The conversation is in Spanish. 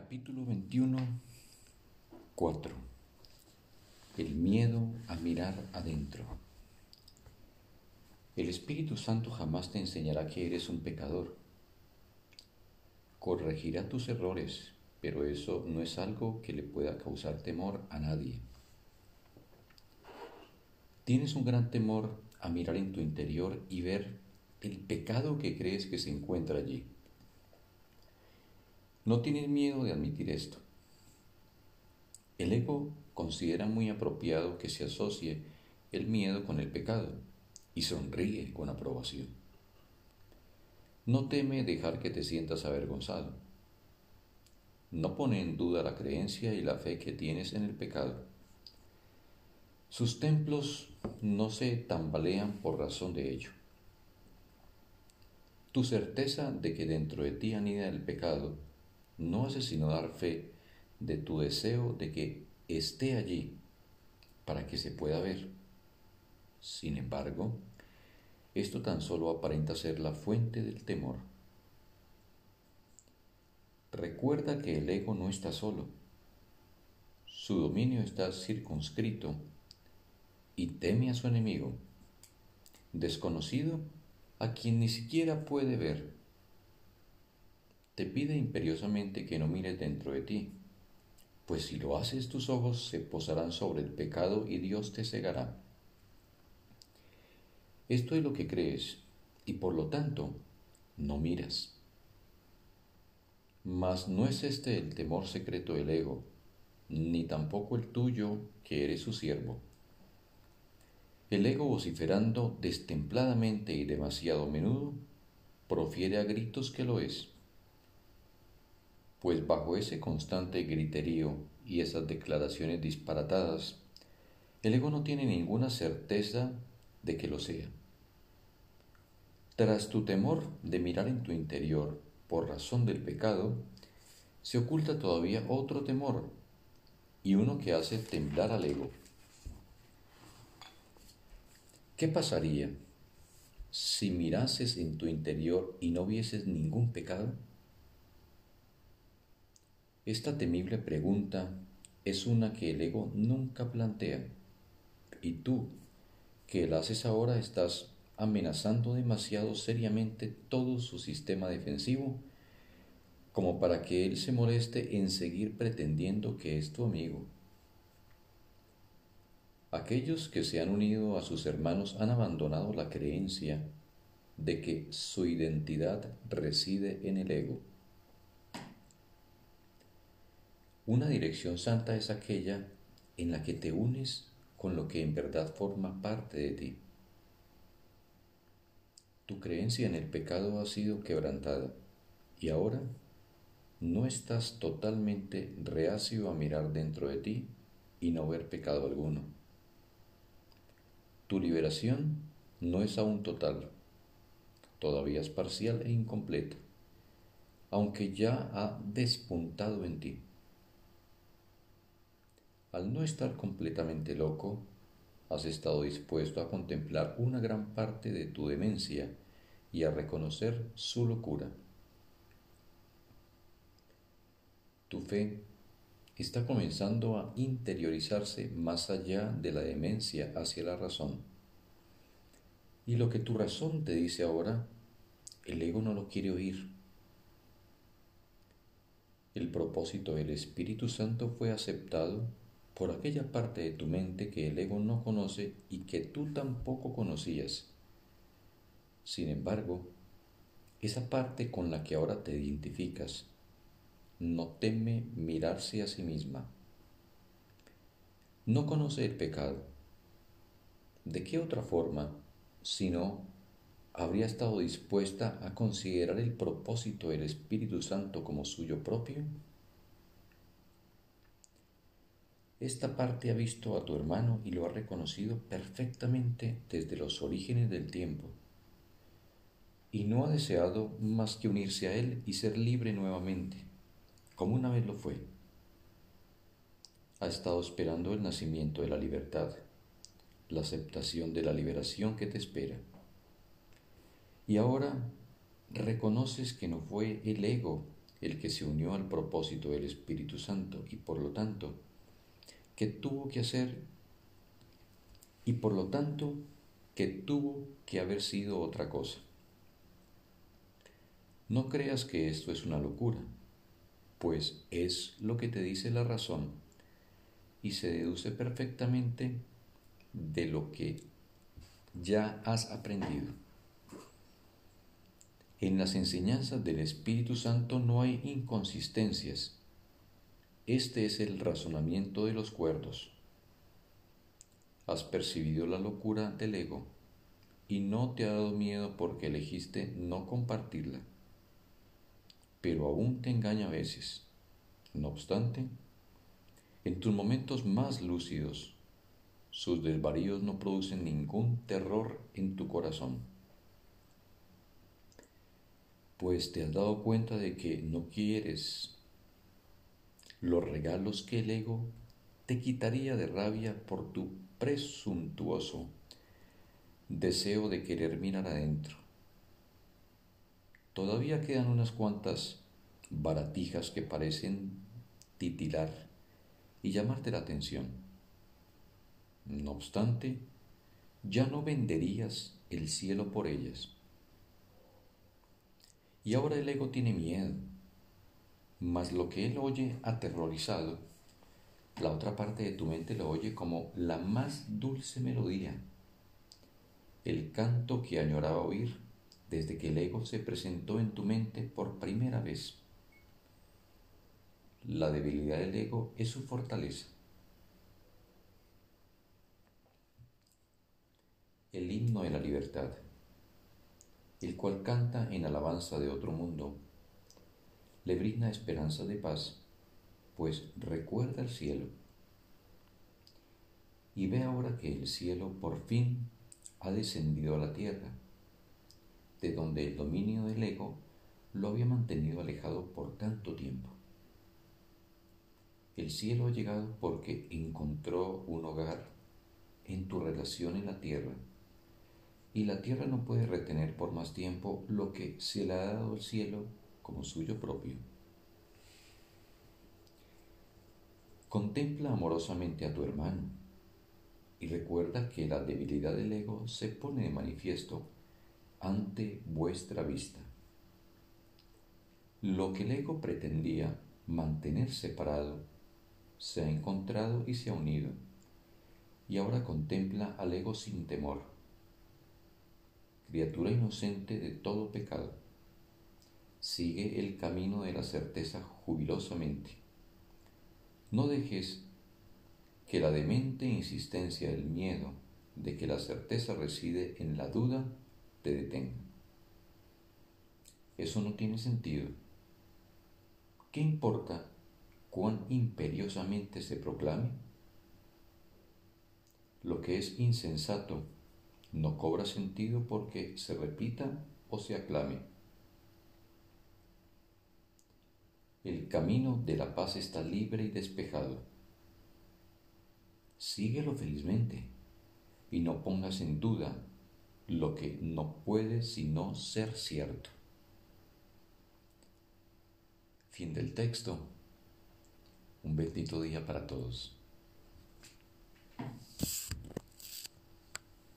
Capítulo 21, 4. El miedo a mirar adentro. El Espíritu Santo jamás te enseñará que eres un pecador. Corregirá tus errores, pero eso no es algo que le pueda causar temor a nadie. Tienes un gran temor a mirar en tu interior y ver el pecado que crees que se encuentra allí. No tienes miedo de admitir esto. El ego considera muy apropiado que se asocie el miedo con el pecado y sonríe con aprobación. No teme dejar que te sientas avergonzado. No pone en duda la creencia y la fe que tienes en el pecado. Sus templos no se tambalean por razón de ello. Tu certeza de que dentro de ti anida el pecado no hace sino dar fe de tu deseo de que esté allí para que se pueda ver. Sin embargo, esto tan solo aparenta ser la fuente del temor. Recuerda que el ego no está solo. Su dominio está circunscrito y teme a su enemigo, desconocido a quien ni siquiera puede ver te pide imperiosamente que no mires dentro de ti, pues si lo haces tus ojos se posarán sobre el pecado y Dios te cegará. Esto es lo que crees y por lo tanto no miras. Mas no es este el temor secreto del ego, ni tampoco el tuyo que eres su siervo. El ego vociferando destempladamente y demasiado menudo, profiere a gritos que lo es pues bajo ese constante griterío y esas declaraciones disparatadas, el ego no tiene ninguna certeza de que lo sea. Tras tu temor de mirar en tu interior por razón del pecado, se oculta todavía otro temor y uno que hace temblar al ego. ¿Qué pasaría si mirases en tu interior y no vieses ningún pecado? Esta temible pregunta es una que el ego nunca plantea y tú, que la haces ahora, estás amenazando demasiado seriamente todo su sistema defensivo como para que él se moleste en seguir pretendiendo que es tu amigo. Aquellos que se han unido a sus hermanos han abandonado la creencia de que su identidad reside en el ego. Una dirección santa es aquella en la que te unes con lo que en verdad forma parte de ti. Tu creencia en el pecado ha sido quebrantada y ahora no estás totalmente reacio a mirar dentro de ti y no ver pecado alguno. Tu liberación no es aún total, todavía es parcial e incompleta, aunque ya ha despuntado en ti. Al no estar completamente loco, has estado dispuesto a contemplar una gran parte de tu demencia y a reconocer su locura. Tu fe está comenzando a interiorizarse más allá de la demencia hacia la razón. Y lo que tu razón te dice ahora, el ego no lo quiere oír. El propósito del Espíritu Santo fue aceptado por aquella parte de tu mente que el ego no conoce y que tú tampoco conocías. Sin embargo, esa parte con la que ahora te identificas no teme mirarse a sí misma. No conoce el pecado. ¿De qué otra forma, si no, habría estado dispuesta a considerar el propósito del Espíritu Santo como suyo propio? Esta parte ha visto a tu hermano y lo ha reconocido perfectamente desde los orígenes del tiempo, y no ha deseado más que unirse a él y ser libre nuevamente, como una vez lo fue. Ha estado esperando el nacimiento de la libertad, la aceptación de la liberación que te espera. Y ahora reconoces que no fue el ego el que se unió al propósito del Espíritu Santo y por lo tanto, que tuvo que hacer y por lo tanto que tuvo que haber sido otra cosa. No creas que esto es una locura, pues es lo que te dice la razón y se deduce perfectamente de lo que ya has aprendido. En las enseñanzas del Espíritu Santo no hay inconsistencias. Este es el razonamiento de los cuerdos. Has percibido la locura del ego y no te ha dado miedo porque elegiste no compartirla, pero aún te engaña a veces. No obstante, en tus momentos más lúcidos, sus desvaríos no producen ningún terror en tu corazón pues te has dado cuenta de que no quieres los regalos que el ego te quitaría de rabia por tu presuntuoso deseo de querer mirar adentro. Todavía quedan unas cuantas baratijas que parecen titilar y llamarte la atención. No obstante, ya no venderías el cielo por ellas y ahora el ego tiene miedo. Mas lo que él oye aterrorizado, la otra parte de tu mente lo oye como la más dulce melodía, el canto que añoraba oír desde que el ego se presentó en tu mente por primera vez. La debilidad del ego es su fortaleza. El himno de la libertad el cual canta en alabanza de otro mundo, le brinda esperanza de paz, pues recuerda el cielo. Y ve ahora que el cielo por fin ha descendido a la tierra, de donde el dominio del ego lo había mantenido alejado por tanto tiempo. El cielo ha llegado porque encontró un hogar en tu relación en la tierra y la tierra no puede retener por más tiempo lo que se le ha dado al cielo como suyo propio. Contempla amorosamente a tu hermano y recuerda que la debilidad del ego se pone de manifiesto ante vuestra vista. Lo que el ego pretendía mantener separado se ha encontrado y se ha unido, y ahora contempla al ego sin temor criatura inocente de todo pecado, sigue el camino de la certeza jubilosamente. No dejes que la demente insistencia del miedo de que la certeza reside en la duda te detenga. Eso no tiene sentido. ¿Qué importa cuán imperiosamente se proclame? Lo que es insensato no cobra sentido porque se repita o se aclame. El camino de la paz está libre y despejado. Síguelo felizmente y no pongas en duda lo que no puede sino ser cierto. Fin del texto. Un bendito día para todos.